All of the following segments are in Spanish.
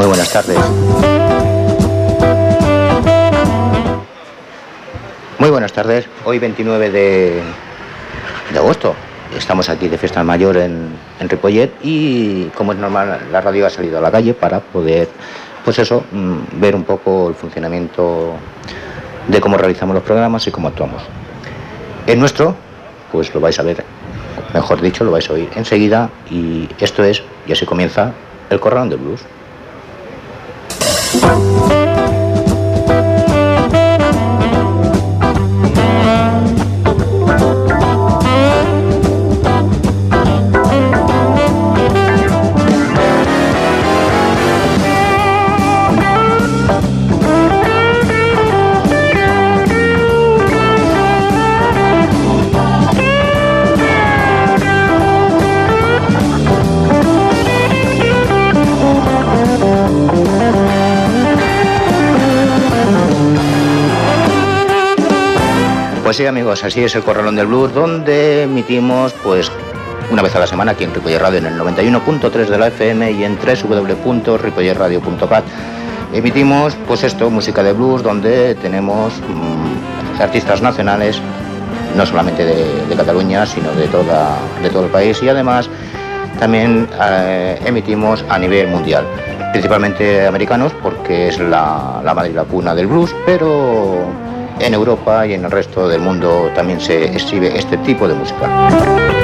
Muy buenas tardes. Muy buenas tardes. Hoy 29 de, agosto. Estamos aquí de fiesta mayor en, en Ripollet y como es normal la radio ha salido a la calle para poder, pues eso, mm, ver un poco el funcionamiento de cómo realizamos los programas y cómo actuamos. El nuestro, pues lo vais a ver, mejor dicho, lo vais a oír enseguida y esto es, y así comienza, el Corralón de Blues. Thank sí, amigos, así es el Corralón del Blues, donde emitimos, pues, una vez a la semana aquí en Ripoller Radio, en el 91.3 de la FM y en www.ripollerradio.cat. Emitimos, pues esto, música de blues, donde tenemos mm, artistas nacionales, no solamente de, Cataluña, sino de, toda, de todo el país y además también eh, emitimos a nivel mundial principalmente americanos porque es la, la madre y la cuna del blues, pero en Europa y en el resto del mundo también se exhibe este tipo de música.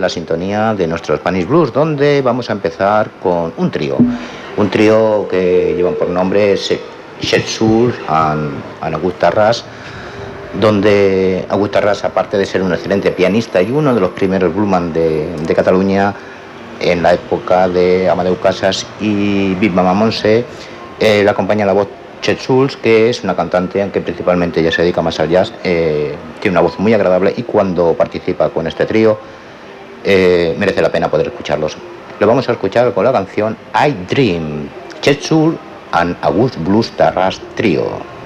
La sintonía de nuestro Spanish Blues, donde vamos a empezar con un trío. Un trío que llevan por nombre Shetsul and, and Augusta Ras, donde Augusto Arras, aparte de ser un excelente pianista y uno de los primeros bluesman de, Cataluña en la época de Amadeu Casas y Big Mama Monse, eh, le acompaña la voz Chet Schulz, que es una cantante, aunque principalmente ella se dedica más al jazz, eh, tiene una voz muy agradable y cuando participa con este trío eh, merece la pena poder escucharlos. Lo vamos a escuchar con la canción I Dream, Chet Schulz and August Blues Tarras Trio.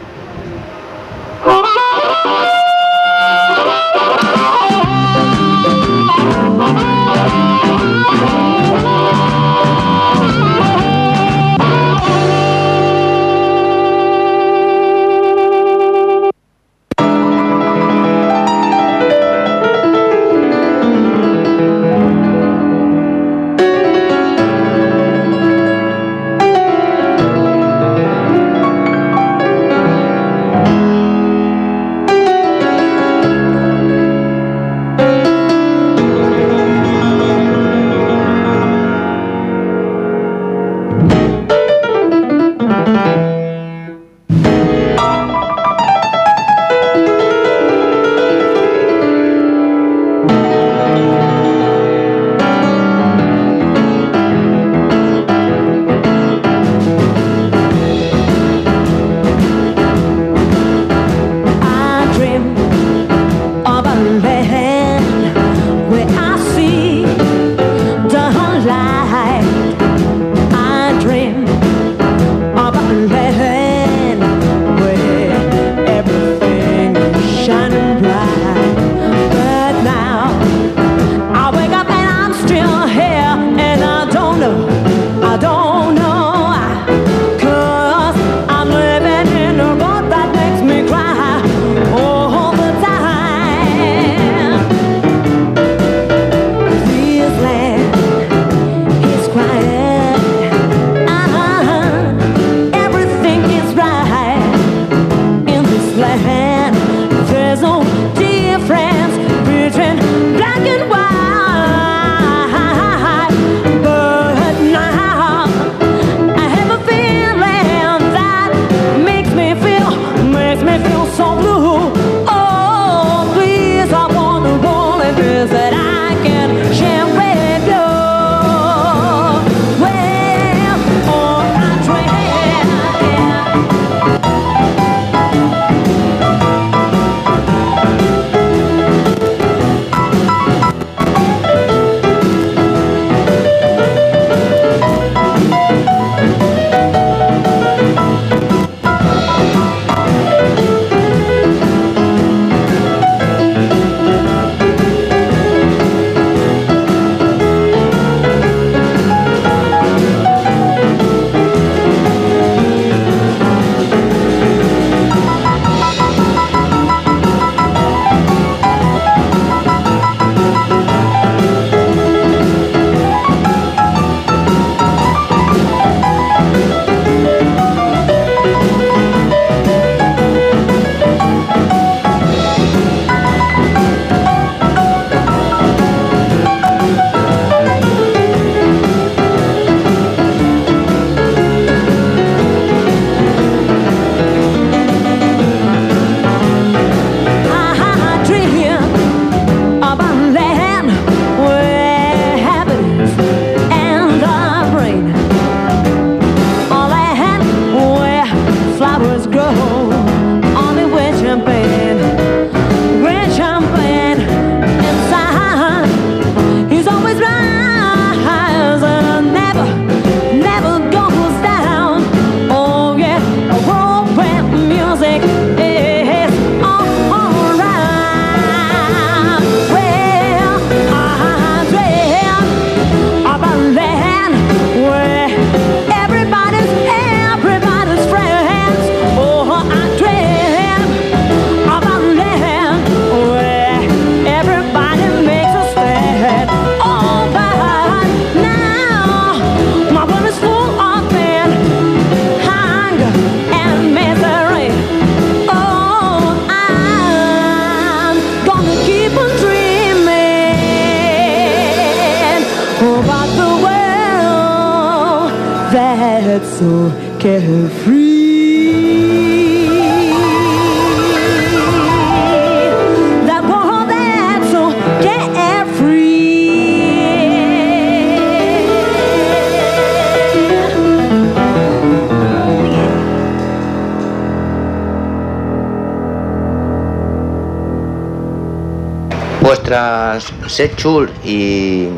Vuestras Seth y,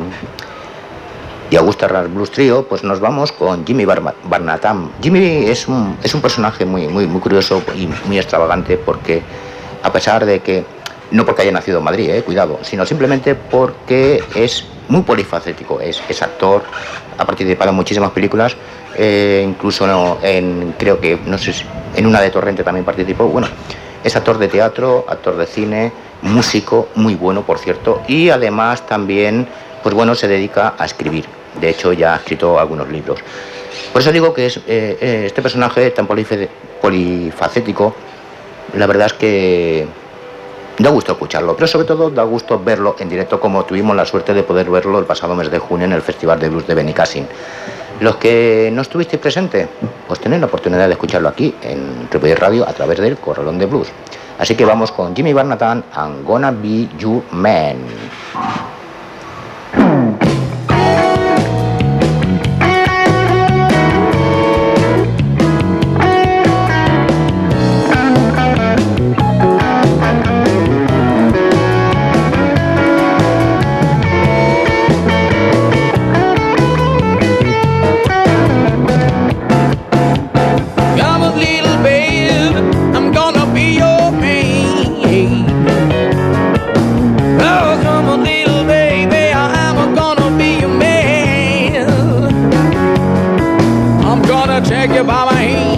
y Augusta Ras Blues Trio, pues nos vamos con Jimmy Barnatam. Jimmy es un, es un personaje muy, muy, muy curioso y muy extravagante porque, a pesar de que, no porque haya nacido en Madrid, eh, cuidado, sino simplemente porque es muy polifacético, es, es actor, ha participado en muchísimas películas, eh, incluso en, creo que, no sé, en una de Torrente también participó, bueno, es actor de teatro, actor de cine, músico muy bueno, por cierto, y además también, pues bueno, se dedica a escribir. De hecho, ya ha escrito algunos libros. Por eso digo que es, eh, eh, este personaje tan polifacético, la verdad es que da gusto escucharlo, pero sobre todo da gusto verlo en directo como tuvimos la suerte de poder verlo el pasado mes de junio en el Festival de Blues de Benicassin. Los que no estuvisteis presentes, pues tenéis la oportunidad de escucharlo aquí en Triple Radio a través del Corralón de Blues. Así que vamos con Jimmy Barnatan and Gonna Be Your Man. check you by.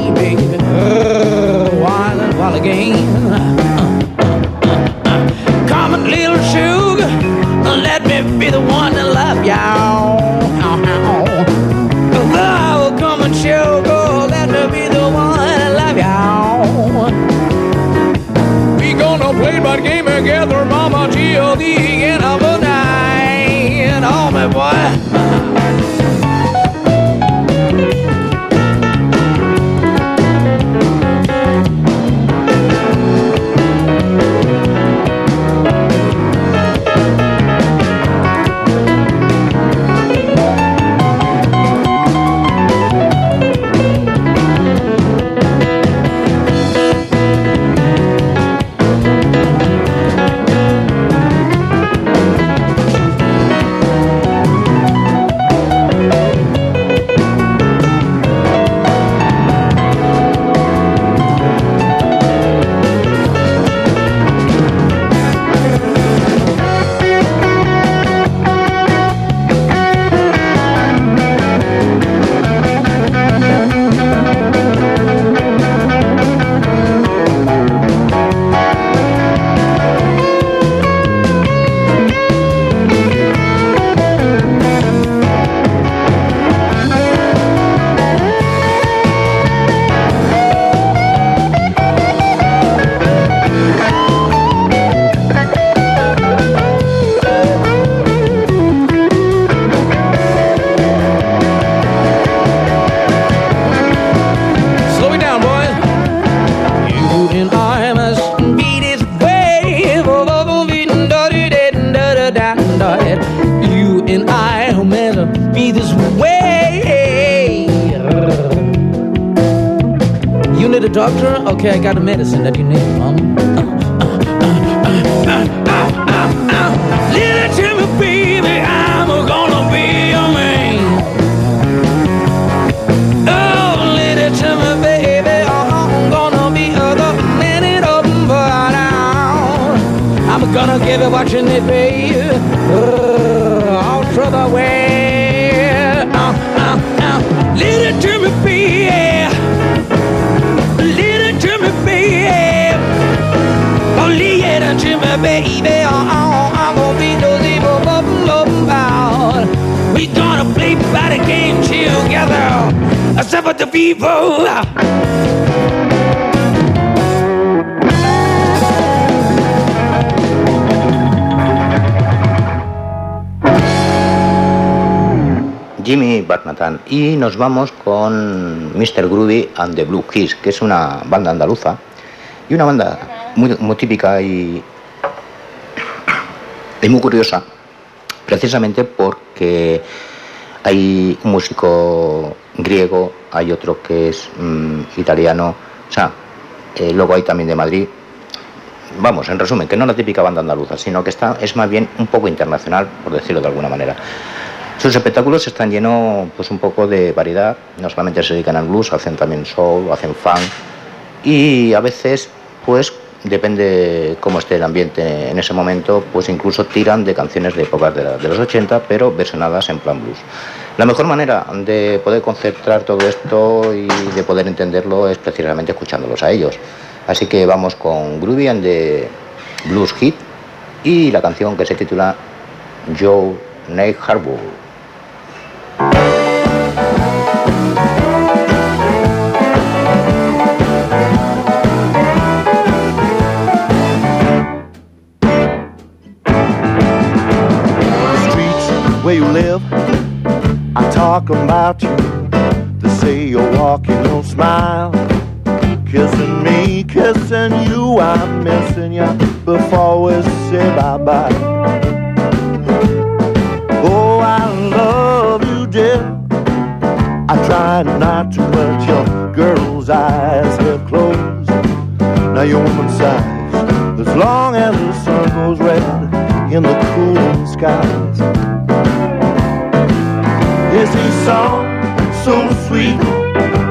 Okay, I got the medicine that you need, mom. We gonna play game together. Jimmy Barnatan. Y nos vamos con Mr. Groovy and the Blue Keys, que es una banda andaluza y una banda muy, muy típica y, y muy curiosa, precisamente porque hay un músico griego, hay otro que es mm, italiano, o sea, eh, luego hay también de Madrid. Vamos, en resumen, que no la típica banda andaluza, sino que está, es más bien un poco internacional, por decirlo de alguna manera. Sus espectáculos están llenos pues un poco de variedad, no solamente se dedican al blues, hacen también soul, hacen funk y a veces pues depende cómo esté el ambiente en ese momento, pues incluso tiran de canciones de épocas de, los 80, pero versionadas en plan blues. La mejor manera de poder concentrar todo esto y de poder entenderlo es precisamente escuchándolos a ellos. Así que vamos con Groovy and the Blues Hit y la canción que se titula Joe Nate Harbour. About you. They say you're walking, no smile. Kissing me, kissing you, I'm missing you before we say bye bye. Oh, I love you, dear. I try not to, but your girl's eyes have closed. Now your woman sighs as long as the sun goes red in the cooling skies. Is he song so sweet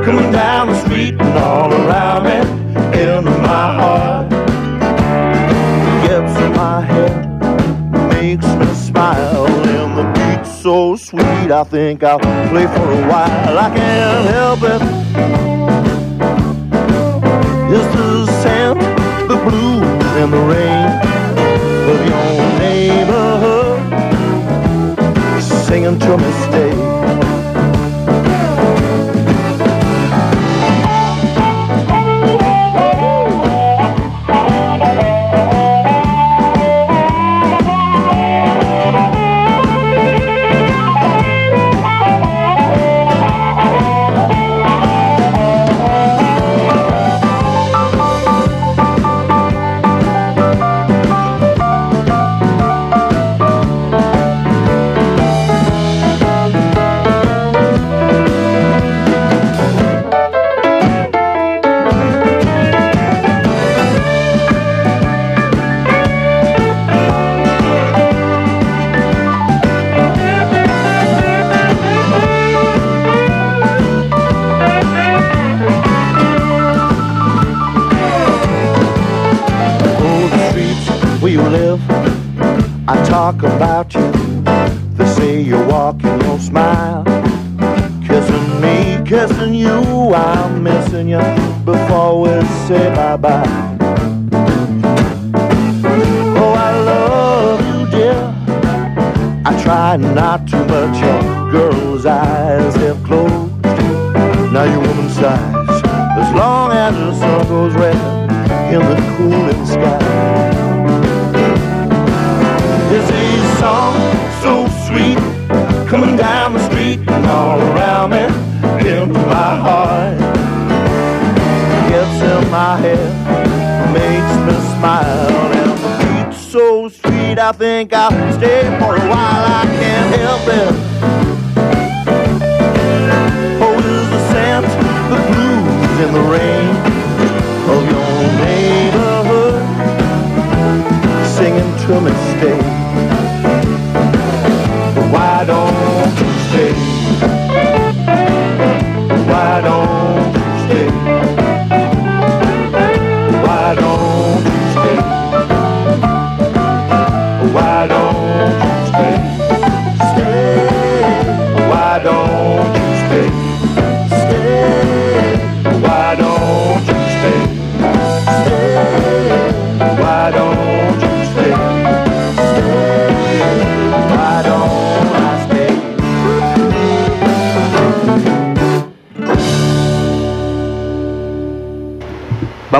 coming down the street and all around me into my heart? Gets in my head, makes me smile, and the beat's so sweet. I think I'll play for a while. I can't help it. It's the scent, the blues, and the rain of your neighborhood singing to me stay.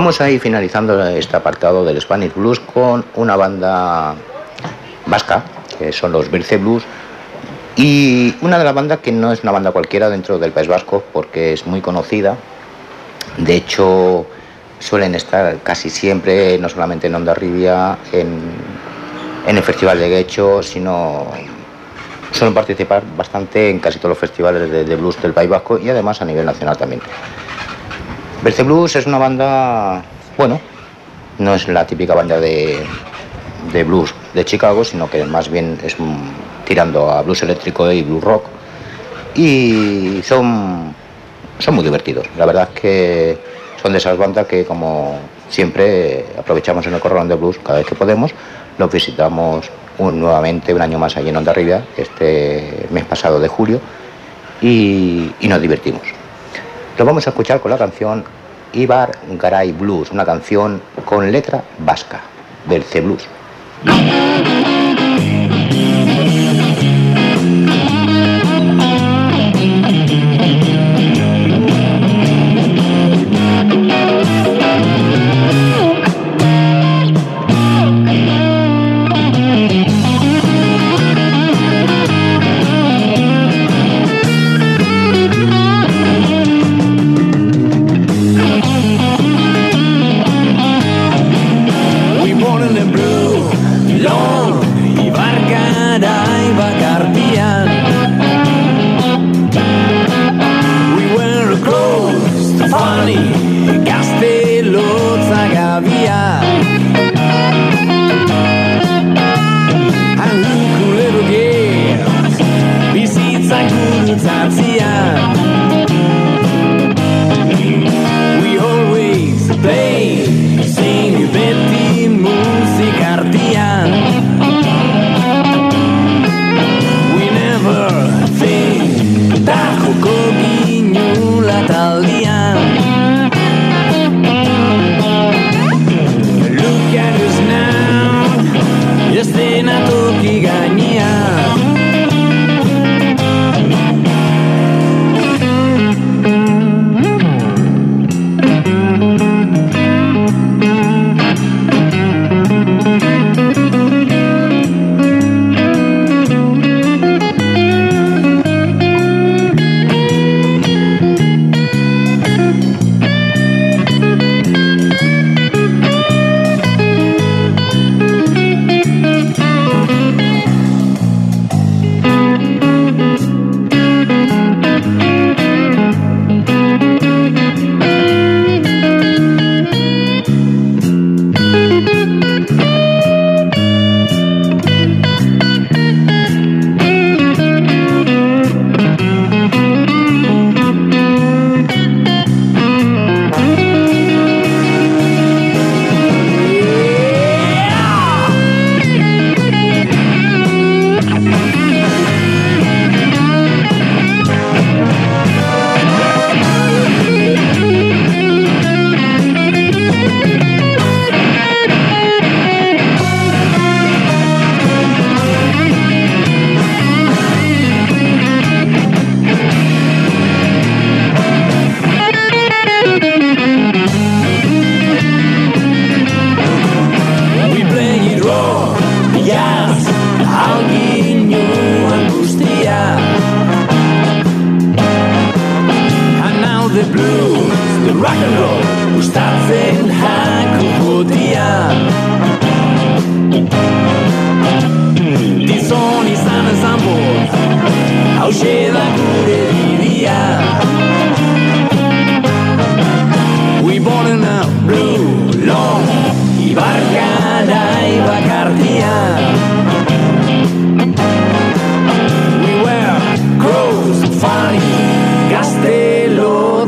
Vamos a finalizando este apartado del Spanish Blues con una banda vasca, que son los Birce Blues, Y una de las bandas que no es una banda cualquiera dentro del País Vasco, porque es muy conocida. De hecho, suelen estar casi siempre, no solamente en Onda Rivia, en, en el Festival de Guecho, sino suelen participar bastante en casi todos los festivales de blues del País Vasco y además a nivel nacional también. Berce Blues es una banda, bueno, no es la típica banda de, blues de Chicago, sino que más bien es tirando a blues eléctrico y blues rock. Y son, son muy divertidos. La verdad es que son de esas bandas que, como siempre, aprovechamos en el Corralón de Blues cada vez que podemos. Los visitamos nuevamente un año más allí en Onda Rivia, este mes pasado de julio, y, y nos divertimos. Lo vamos a escuchar con la canción Ibar Garay Blues, una canción con letra vasca, del C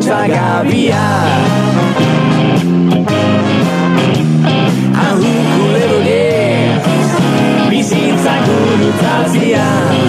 Ja Gabia Alu little yes Bizitza guztiz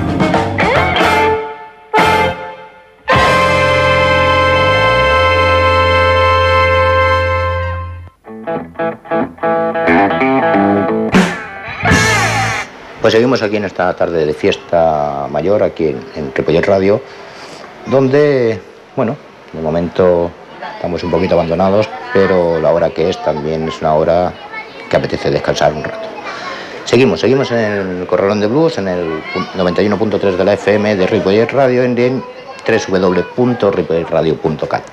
Pues seguimos aquí en esta tarde de fiesta mayor, aquí en, en Radio, donde, bueno, de momento estamos un poquito abandonados, pero la hora que es también es una hora que apetece descansar un rato. Seguimos, seguimos en el Corralón de Blues, en el 91.3 de la FM de Ripollet Radio, en, en www.ripolletradio.cat.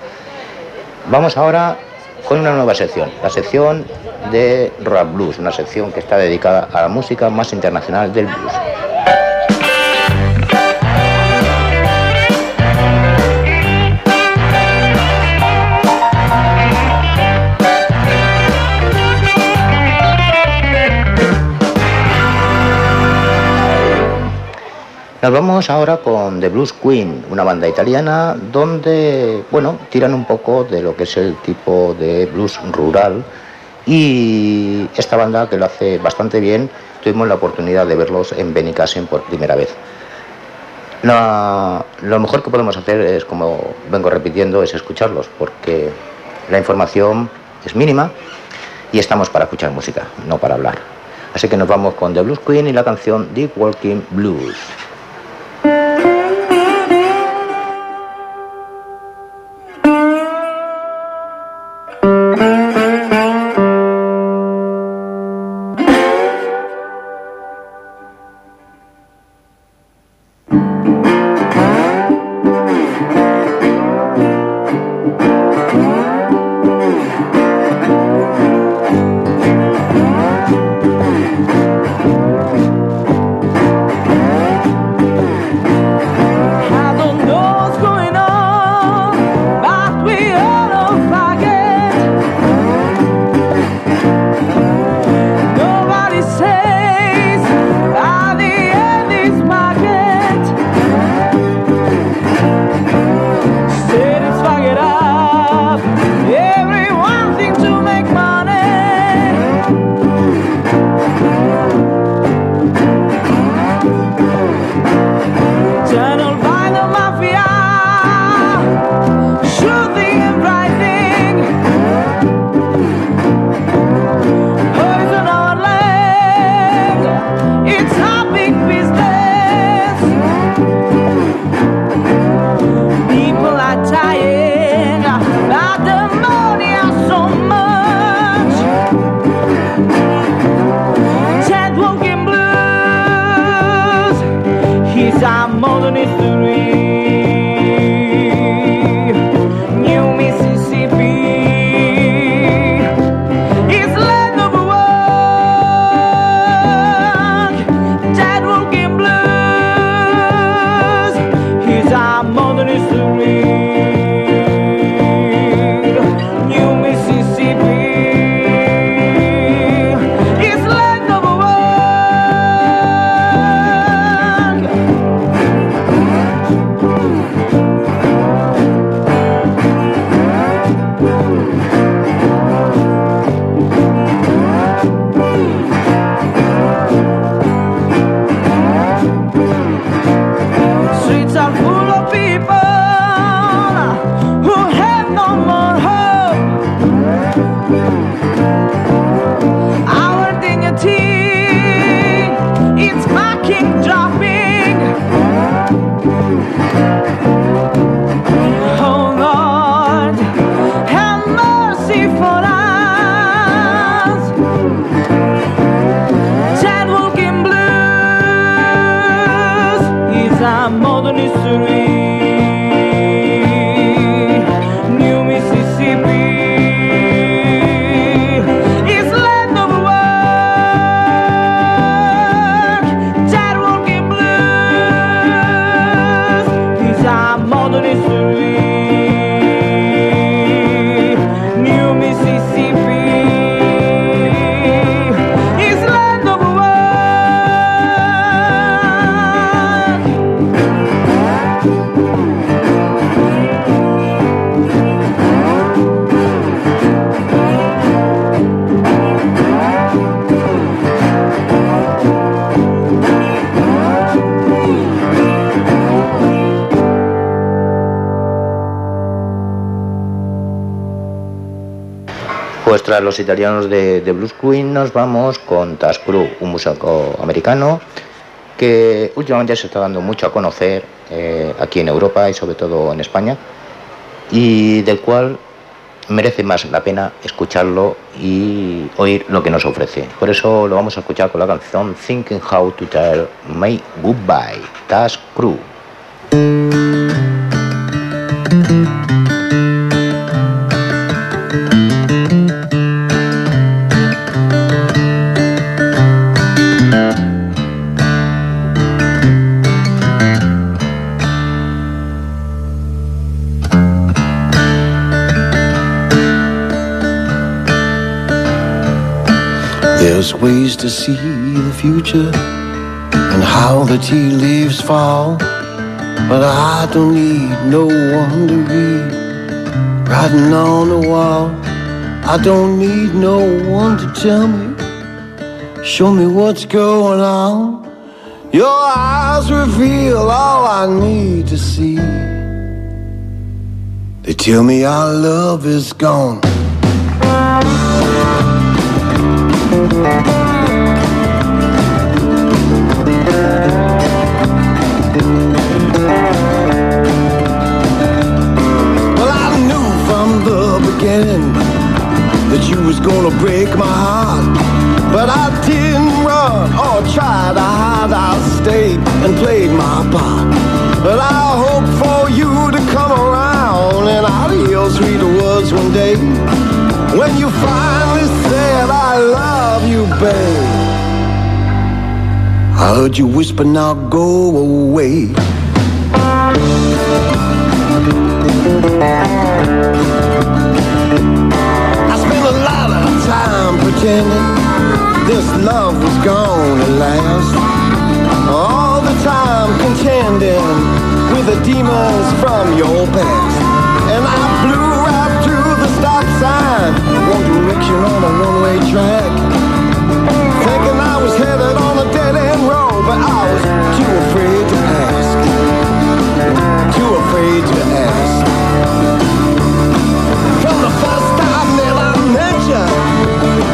Vamos ahora con una nueva sección, la sección de Rock Blues, una sección que está dedicada a la música más internacional del blues. Nos vamos ahora con The Blues Queen, una banda italiana donde, bueno, tiran un poco de lo que es el tipo de blues rural y esta banda que lo hace bastante bien, tuvimos la oportunidad de verlos en Benicassin por primera vez. Lo mejor que podemos hacer es, como vengo repitiendo, es escucharlos, porque la información es mínima y estamos para escuchar música, no para hablar. Así que nos vamos con The Blues Queen y la canción Deep Walking Blues. Música los italianos de, de Blues Queen nos vamos con Task Crew, un músico americano que últimamente se está dando mucho a conocer eh, aquí en Europa y sobre todo en España y del cual merece más la pena escucharlo y oír lo que nos ofrece. Por eso lo vamos a escuchar con la canción Thinking How to Tell My Goodbye, Task Crew. To see the future and how the tea leaves fall. But I don't need no one to read writing on the wall. I don't need no one to tell me, show me what's going on. Your eyes reveal all I need to see. They tell me our love is gone. That you was gonna break my heart. But I didn't run or try to hide. I stayed and played my part. But I hope for you to come around and I'll hear sweet words one day. When you finally said I love you, babe. I heard you whisper, now go away. I pretending this love was gonna last. All the time contending with the demons from your past. And I blew right through the stop sign, one direction on a one-way track. Thinking I was headed on a dead-end road, but I was too afraid to ask. Too afraid to ask.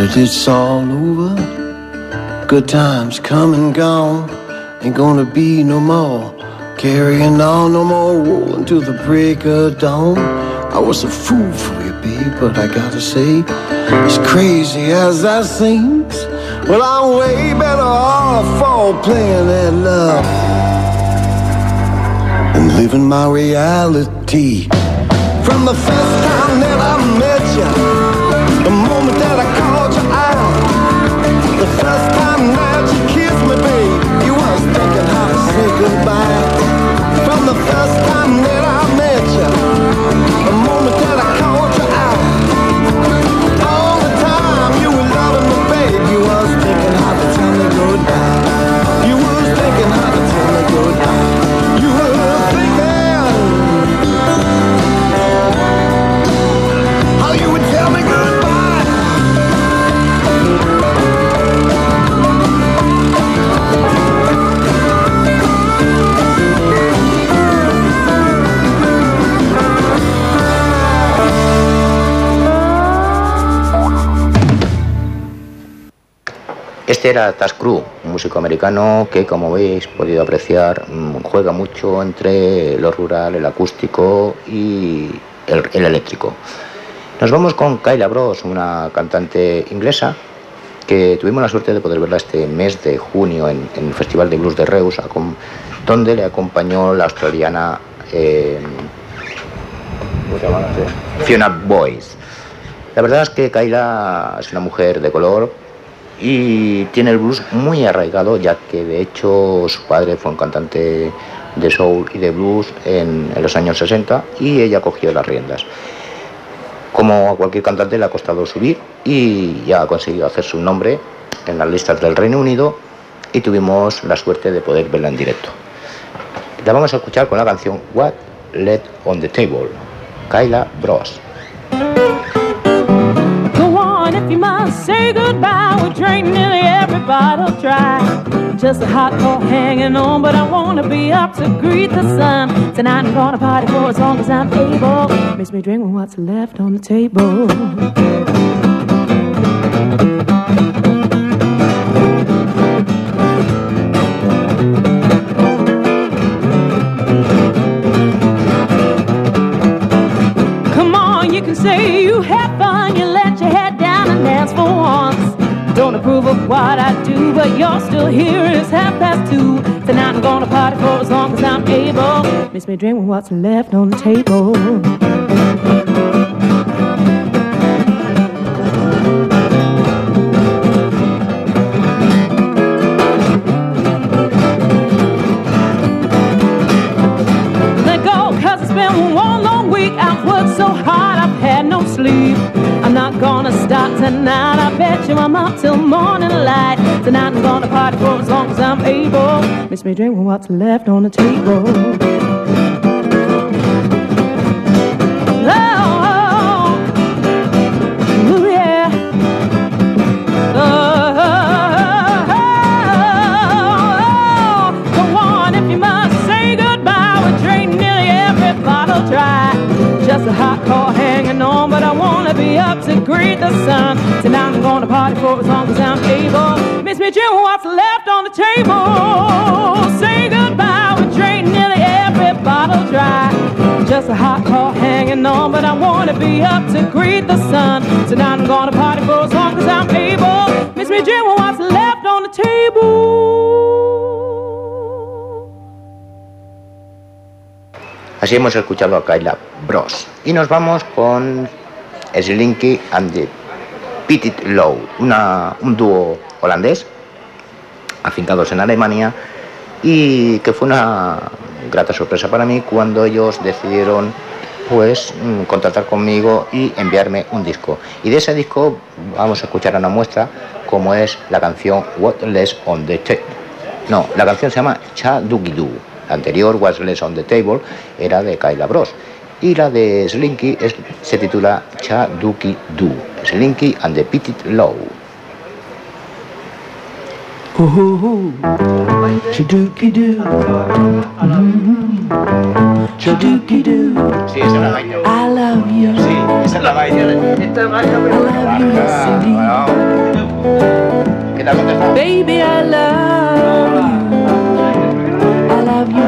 That it's all over, good times come and gone. Ain't gonna be no more carrying on, no more rolling till the break of dawn. I was a fool for you, babe, but I gotta say, as crazy as that seems, well, I'm way better off for playing that love and living my reality. From the first time that I met you, the moment that first time that you kissed me, babe, you was thinking how to say goodbye. Este era Taz Crew, un músico americano que, como habéis podido apreciar, mm, juega mucho entre lo rural, el acústico y el, el eléctrico. Nos vamos con Kyla Bros, una cantante inglesa que tuvimos la suerte de poder verla este mes de junio en, en el Festival de Blues de Reus, donde le acompañó la australiana eh. Fiona Boyce. La verdad es que Kyla es una mujer de color y tiene el blues muy arraigado, ya que de hecho su padre fue un cantante de soul y de blues en, los años 60 y ella cogió las riendas. Como a cualquier cantante le ha costado subir y ya ha conseguido hacer su nombre en las listas del Reino Unido y tuvimos la suerte de poder verla en directo. La vamos a escuchar con la canción What Let on the Table, Kyla Bros. You must say goodbye. We drink nearly every bottle dry. Just a hot cold hanging on, but I wanna be up to greet the sun. Tonight I'm gonna party for as long as I'm able. Makes me drink with what's left on the table. Come on, you can say you had fun. Don't approve of what I do, but you're still here. It's half past two. Tonight I'm gonna party for as long as I'm able. Makes me drink with what's left on the table. Let go, cause it's been one long week. I've worked so hard, I've had no sleep. Not gonna stop tonight. I bet you I'm up till morning light. Tonight I'm gonna party for as long as I'm able. Miss me drink with what's left on the table. Party for as long as I'm able. Miss me, Jim, what's left on the table? Say goodbye. We drink nearly every bottle dry. Just a hot call hanging on, but I wanna be up to greet the sun. Tonight I'm gonna party for as long as I'm able. Miss me, Jim, what's left on the table? Así hemos escuchado a Kyla Bros. Y nos vamos con Slinky and the Petit Low, un dúo holandés afincados en Alemania y que fue una grata sorpresa para mí cuando ellos decidieron pues mm, contratar conmigo y enviarme un disco. Y de ese disco vamos a escuchar una muestra como es la canción What Less on the Table. No, la canción se llama Cha Doo. La anterior, What's Less on the Table, era de Kyla Bros. Y la de Slinky es- se titula Cha Doogie Doo. Slinky and the Petit Low. Sí, esa es la vaina. I love you. Sí, esa es la vaina. Esta la love you, yes, indeed. ¿Qué te ha contestado? Baby, I love you. I love. You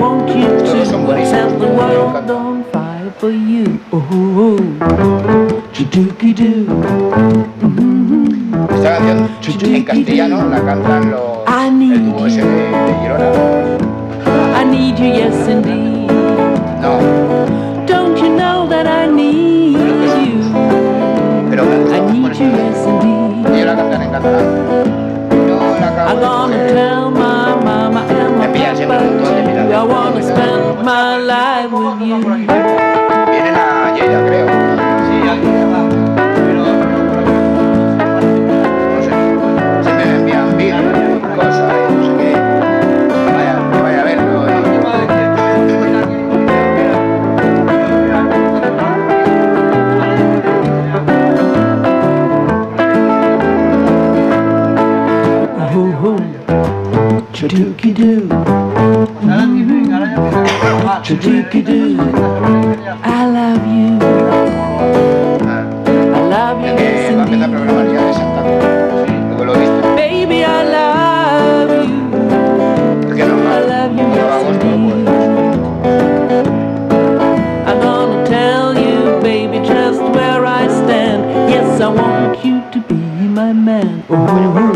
want you to buenísimos, set the world on fire for you. Ooh, chadookie doo. Mm-hmm. Esta canción en castellano la cantan los, I el need dúo ese de, de Girona. I need you, yes, indeed. No, Don't you know that I need you? pero I need you, yes, indeed. Ellos la cantan en catalán. No la acabo I'm de gonna tell my mama and my Me pillan siempre un montón de. I wanna spend my life with you. Viene la Yeya, creo. Sí, alguien va. Pero no sé. Se me envían vídeos y cosas y no sé qué. Vaya, vaya a verlo. Ooh, ooh. Chadookie doo. Chadookie doo. I love you. I love you, eh, yes Va a empezar a programar ya de Santa luego lo he. Baby, I love you. Es que no, I love you, no, yes agosto no puedo. I'm gonna tell you, baby, just where I stand. Yes, I want you to be my man. Oh, oh,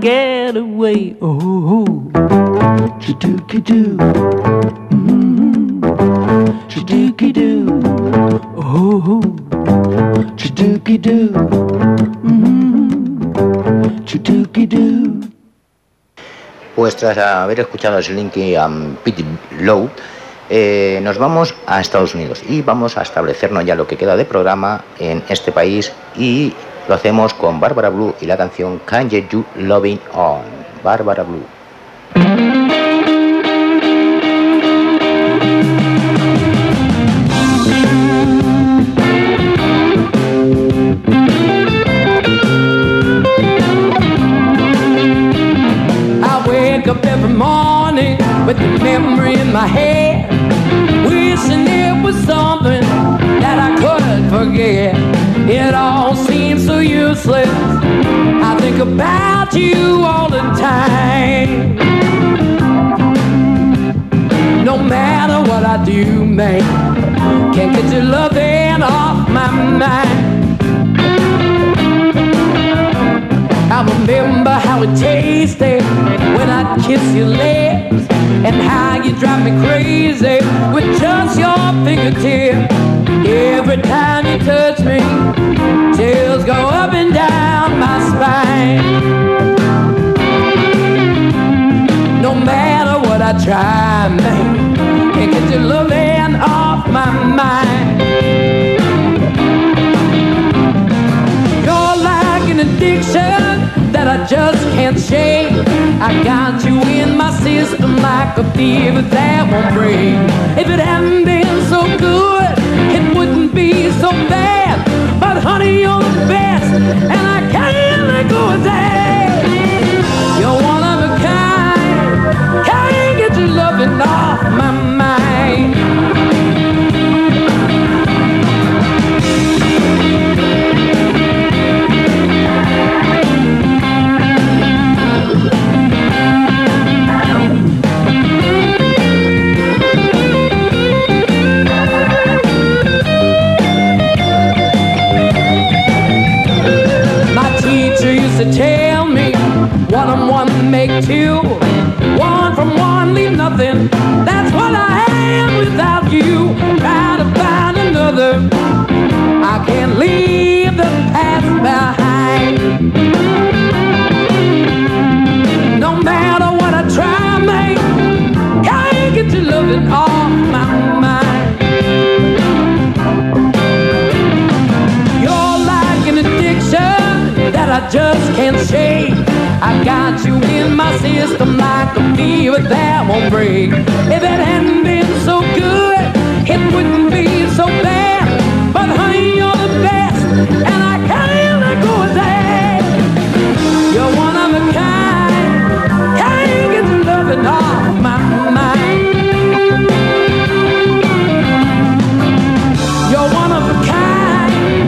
get away? Oh, doo. Doo. Oh, doo. Doo. Pues tras haber escuchado a Slinky and Pete Lowe, eh, nos vamos a Estados Unidos y vamos a establecernos ya lo que queda de programa en este país y lo hacemos con Barbara Blue y la canción Get You Loving On. Barbara Blue. Every morning with the memory in my head, wishing it was something useless. I think about you all the time. No matter what I do, man, can't get your loving off my mind. I remember how it tasted when I kiss your lips and how you drive me crazy with just your fingertip. Every time you touch me, chills go up and down my spine. No matter what I try, man, can't get your loving off my mind. You're like an addiction that I just can't shake. I got you in my system like a fever that won't break. If it hadn't been so good, bad. But honey, you're the best, and I can't let go of that. System like a fever that won't break. If it hadn't been so good, it wouldn't be so bad. But honey, you're the best, and I can't let go of that. You're one of a kind, can't get loving off my mind. You're one of a kind.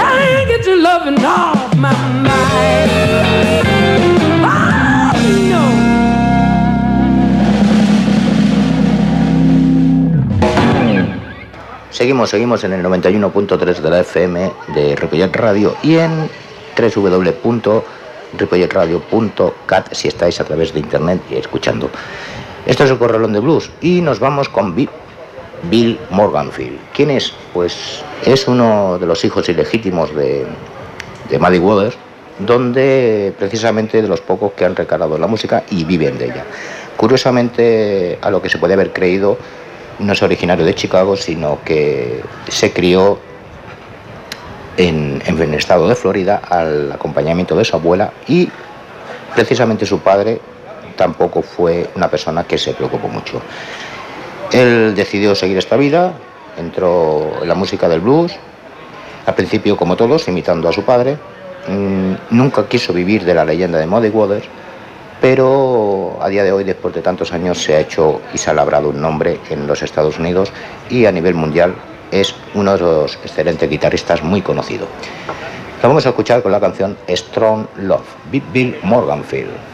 Can't get your loving off my mind. Seguimos, seguimos en el 91.3 de la FM de Ripollet Radio y en www.ripolletradio.cat si estáis a través de internet y escuchando. Esto es el Corralón de Blues y nos vamos con Bill, Morganfield. ¿Quién es? Pues es uno de los hijos ilegítimos de, de Waters, donde precisamente de los pocos que han recalado la música y viven de ella. Curiosamente, a lo que se puede haber creído, no es originario de Chicago, sino que se crió en, el estado de Florida al acompañamiento de su abuela y precisamente su padre tampoco fue una persona que se preocupó mucho. Él decidió seguir esta vida, entró en la música del blues, al principio como todos, imitando a su padre. Mm, nunca quiso vivir de la leyenda de Muddy Waters, pero a día de hoy, después de tantos años, se ha hecho y se ha labrado un nombre en los Estados Unidos y a nivel mundial es uno de los excelentes guitarristas muy conocido. Lo vamos a escuchar con la canción Strong Love, Big Bill Morganfield.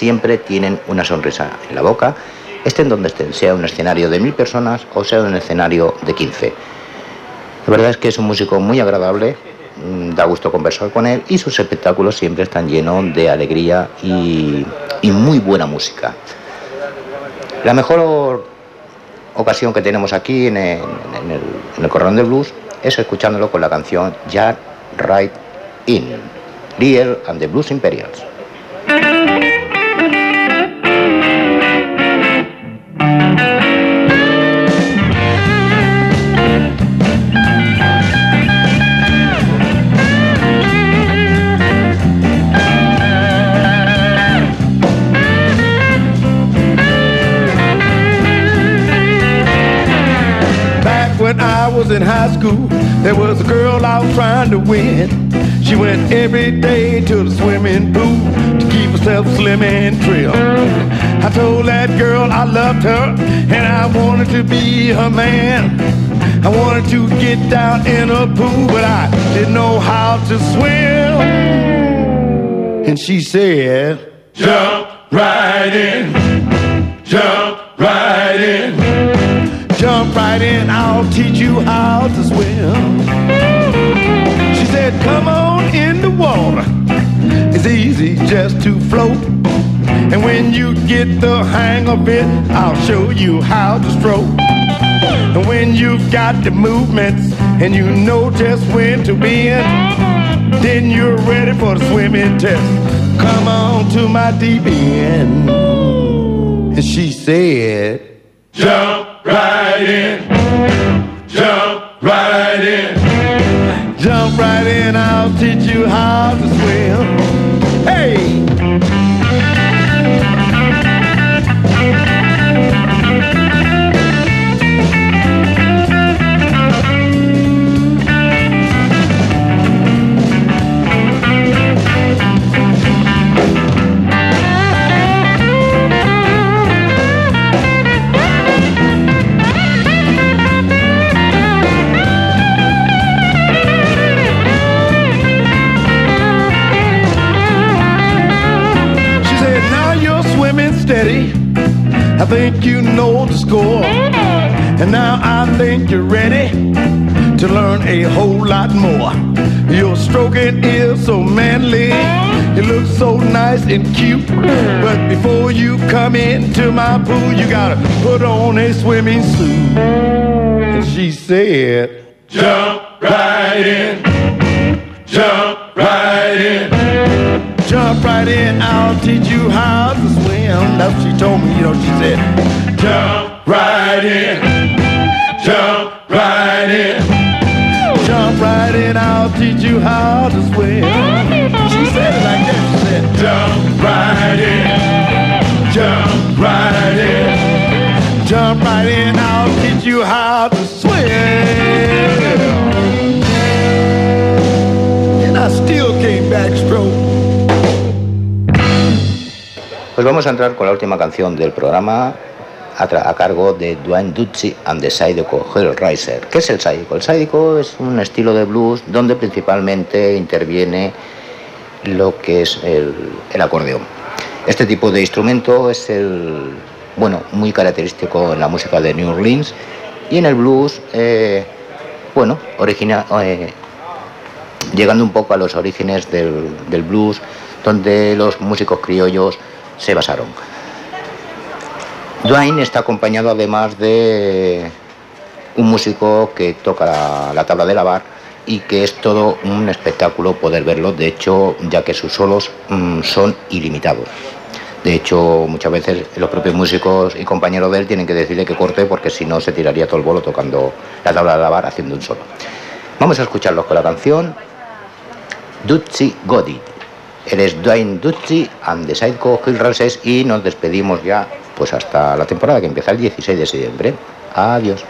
Siempre tienen una sonrisa en la boca, estén donde estén, sea un escenario de mil personas o sea un escenario de 15. La verdad es que es un músico muy agradable, mm, da gusto conversar con él y sus espectáculos siempre están llenos de alegría y, muy buena música. La mejor ocasión que tenemos aquí en el, en Corralón del Blues es escuchándolo con la canción Jack Right In, Liel and the Blues Imperials. School, there was a girl I was trying to win. She went every day to the swimming pool to keep herself slim and trim. I told that girl I loved her and I wanted to be her man. I wanted to get down in a pool, but I didn't know how to swim. And she said, Jump right in, jump right in, jump right in, I'll teach you how to swim. She said, Come on in the water, it's easy just to float. And when you get the hang of it, I'll show you how to stroke. And when you've got the movements and you know just when to be in, then you're ready for the swimming test. Come on to my deep end. And she said, Jump right in, jump right in, jump right in, I'll teach you how to swim. Hey! I think you know the score. And now I think you're ready to learn a whole lot more. Your stroking is so manly. You look so nice and cute. But before you come into my pool, you gotta put on a swimming suit. And she said, Jump swim. She told me, you know, she said, Jump right in, jump right in, jump right in, I'll teach you how to swim. She said it like that, she said, Jump right in, jump right in, jump right in, I'll teach you how to swim. Pues vamos a entrar con la última canción del programa a, cargo de Dwayne Ducci and the Zydeco Hellraiser. ¿Qué es el Zydeco? El Zydeco es un estilo de blues donde principalmente interviene lo que es el, acordeón. Este tipo de instrumento es el, bueno, muy característico en la música de New Orleans y en el blues, eh, bueno, origina, eh, llegando un poco a los orígenes del blues, donde los músicos criollos se basaron. Dwayne está acompañado además de un músico que toca la, la tabla de lavar y que es todo un espectáculo poder verlo, de hecho, ya que sus solos mm, son ilimitados. De hecho, muchas veces los propios músicos y compañeros de él tienen que decirle que corte porque si no se tiraría todo el bolo tocando la tabla de lavar haciendo un solo. Vamos a escucharlos con la canción Dutzy Godit. Eres Dwayne Dutzy and the Sideco Hill Rances y nos despedimos ya pues hasta la temporada que empieza el 16 de septiembre. Adiós.